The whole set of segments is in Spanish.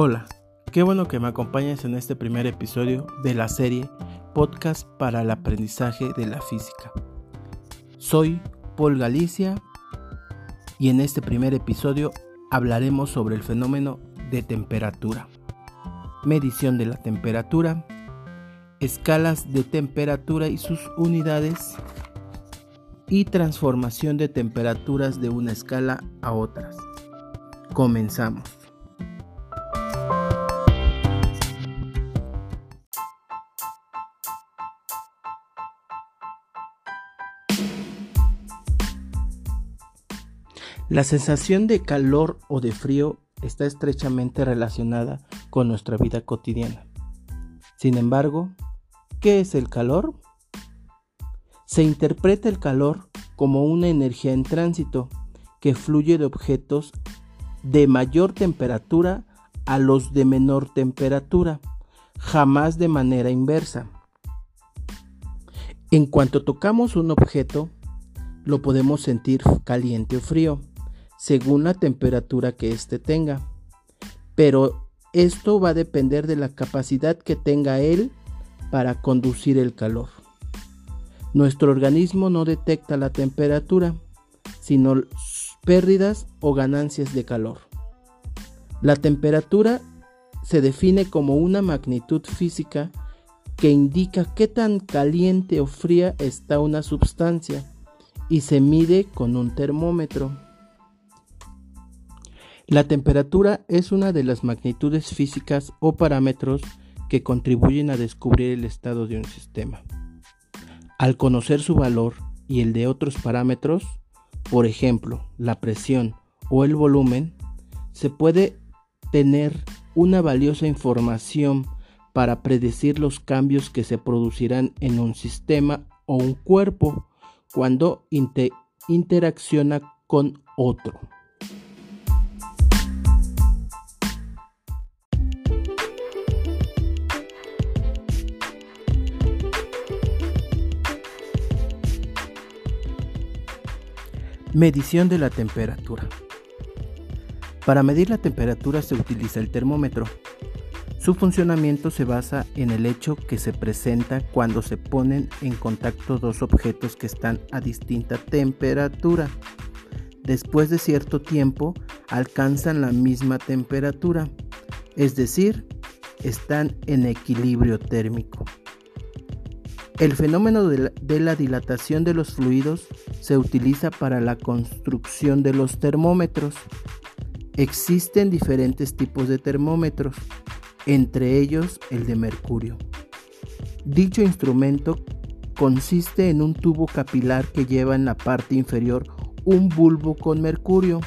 Hola, qué bueno que me acompañes en este primer episodio de la serie Podcast para el aprendizaje de la física. Soy Paul Galicia y en este primer episodio hablaremos sobre el fenómeno de temperatura, medición de la temperatura, escalas de temperatura y sus unidades y transformación de temperaturas de una escala a otras. Comenzamos. La sensación de calor o de frío está estrechamente relacionada con nuestra vida cotidiana. Sin embargo, ¿qué es el calor? Se interpreta el calor como una energía en tránsito que fluye de objetos de mayor temperatura a los de menor temperatura, jamás de manera inversa. En cuanto tocamos un objeto, lo podemos sentir caliente o frío según la temperatura que éste tenga. Pero esto va a depender de la capacidad que tenga él para conducir el calor. Nuestro organismo no detecta la temperatura, sino pérdidas o ganancias de calor. La temperatura se define como una magnitud física que indica qué tan caliente o fría está una sustancia y se mide con un termómetro. La temperatura es una de las magnitudes físicas o parámetros que contribuyen a descubrir el estado de un sistema. Al conocer su valor y el de otros parámetros, por ejemplo, la presión o el volumen, se puede tener una valiosa información para predecir los cambios que se producirán en un sistema o un cuerpo cuando interacciona con otro. Medición de la temperatura. Para medir la temperatura se utiliza el termómetro. Su funcionamiento se basa en el hecho que se presenta cuando se ponen en contacto dos objetos que están a distinta temperatura. Después de cierto tiempo alcanzan la misma temperatura, es decir, están en equilibrio térmico. El fenómeno de la, dilatación de los fluidos se utiliza para la construcción de los termómetros. Existen diferentes tipos de termómetros, entre ellos el de mercurio. Dicho instrumento consiste en un tubo capilar que lleva en la parte inferior un bulbo con mercurio,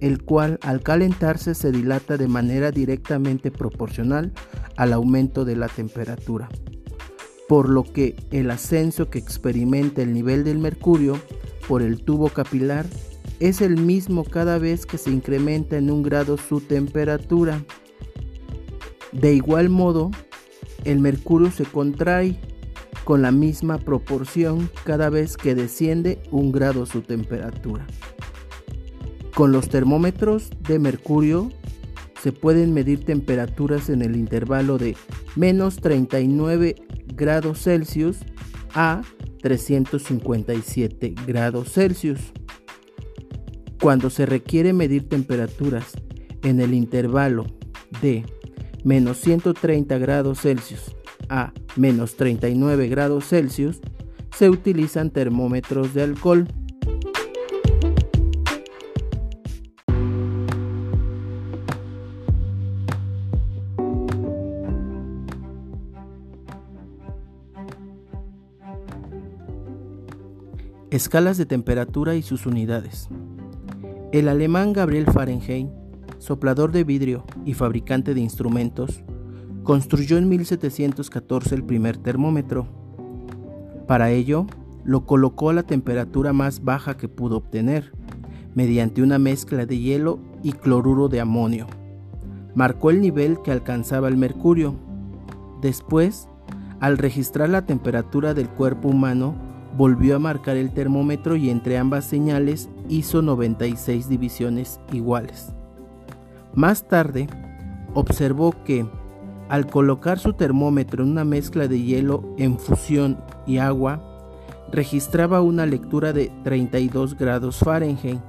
el cual al calentarse se dilata de manera directamente proporcional al aumento de la temperatura por lo que el ascenso que experimenta el nivel del mercurio por el tubo capilar es el mismo cada vez que se incrementa en un grado su temperatura. De igual modo, el mercurio se contrae con la misma proporción cada vez que desciende un grado su temperatura. Con los termómetros de mercurio se pueden medir temperaturas en el intervalo de menos 39 grados Celsius a 357 grados Celsius. Cuando se requiere medir temperaturas en el intervalo de menos 130 grados Celsius a menos 39 grados Celsius, se utilizan termómetros de alcohol. Escalas de temperatura y sus unidades. El alemán Gabriel Fahrenheit, soplador de vidrio y fabricante de instrumentos, construyó en 1714 el primer termómetro. Para ello, lo colocó a la temperatura más baja que pudo obtener, mediante una mezcla de hielo y cloruro de amonio. Marcó el nivel que alcanzaba el mercurio. Después, al registrar la temperatura del cuerpo humano, volvió a marcar el termómetro y entre ambas señales hizo 96 divisiones iguales. Más tarde, observó que al colocar su termómetro en una mezcla de hielo en fusión y agua, registraba una lectura de 32 grados Fahrenheit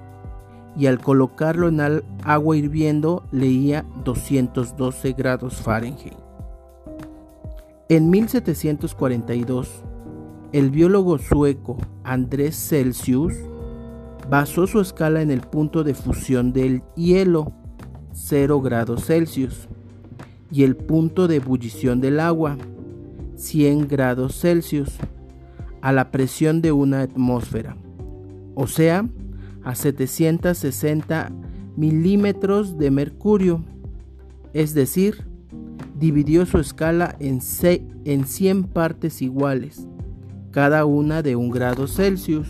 y al colocarlo en agua hirviendo leía 212 grados Fahrenheit. En 1742, el biólogo sueco Andrés Celsius basó su escala en el punto de fusión del hielo, 0 grados Celsius, y el punto de ebullición del agua, 100 grados Celsius, a la presión de una atmósfera, o sea, a 760 milímetros de mercurio, es decir, dividió su escala en, en 100 partes iguales, cada una de un grado Celsius.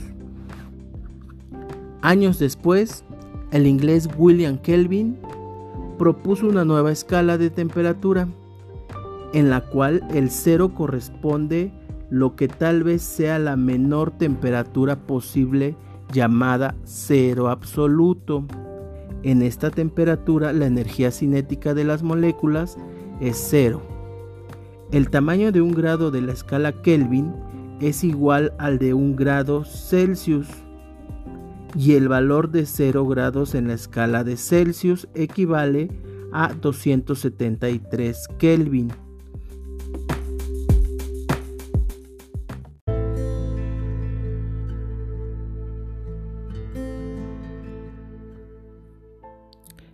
Años después, el inglés William Kelvin propuso una nueva escala de temperatura, en la cual el cero corresponde lo que tal vez sea la menor temperatura posible llamada cero absoluto. En esta temperatura la energía cinética de las moléculas es cero. El tamaño de un grado de la escala Kelvin es igual al de un grado Celsius y el valor de 0 grados en la escala de Celsius equivale a 273 Kelvin.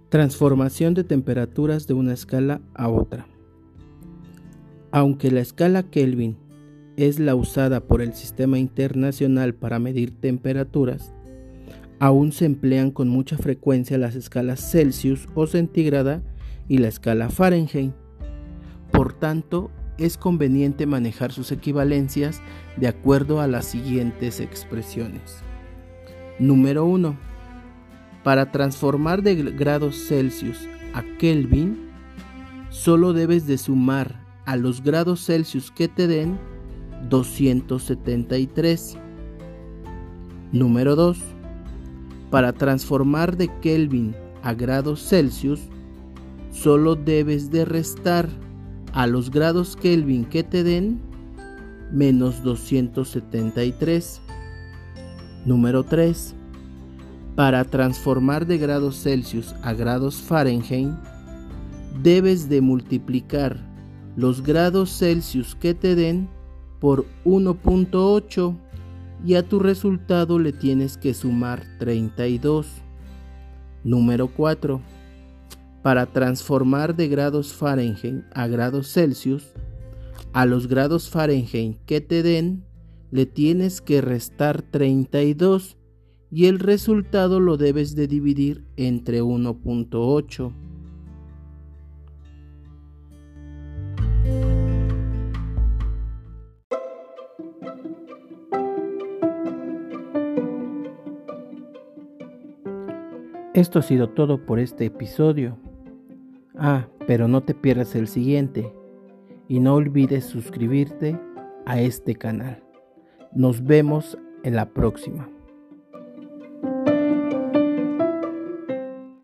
Transformación de temperaturas de una escala a otra. Aunque la escala Kelvin es la usada por el Sistema Internacional para medir temperaturas, aún se emplean con mucha frecuencia las escalas Celsius o centígrada y la escala Fahrenheit. Por tanto, es conveniente manejar sus equivalencias de acuerdo a las siguientes expresiones. Número 1 para transformar de grados Celsius a Kelvin, solo debes de sumar a los grados Celsius que te den 273. Número 2. Para transformar de Kelvin a grados Celsius, solo debes de restar a los grados Kelvin que te den menos 273. Número 3 para transformar de grados Celsius a grados Fahrenheit, debes de multiplicar los grados Celsius que te den por 1.8 y a tu resultado le tienes que sumar 32. Número 4. Para transformar de grados Fahrenheit a grados Celsius, a los grados Fahrenheit que te den, le tienes que restar 32 y el resultado lo debes de dividir entre 1.8. Esto ha sido todo por este episodio. Ah, pero no te pierdas el siguiente y no olvides suscribirte a este canal. Nos vemos en la próxima.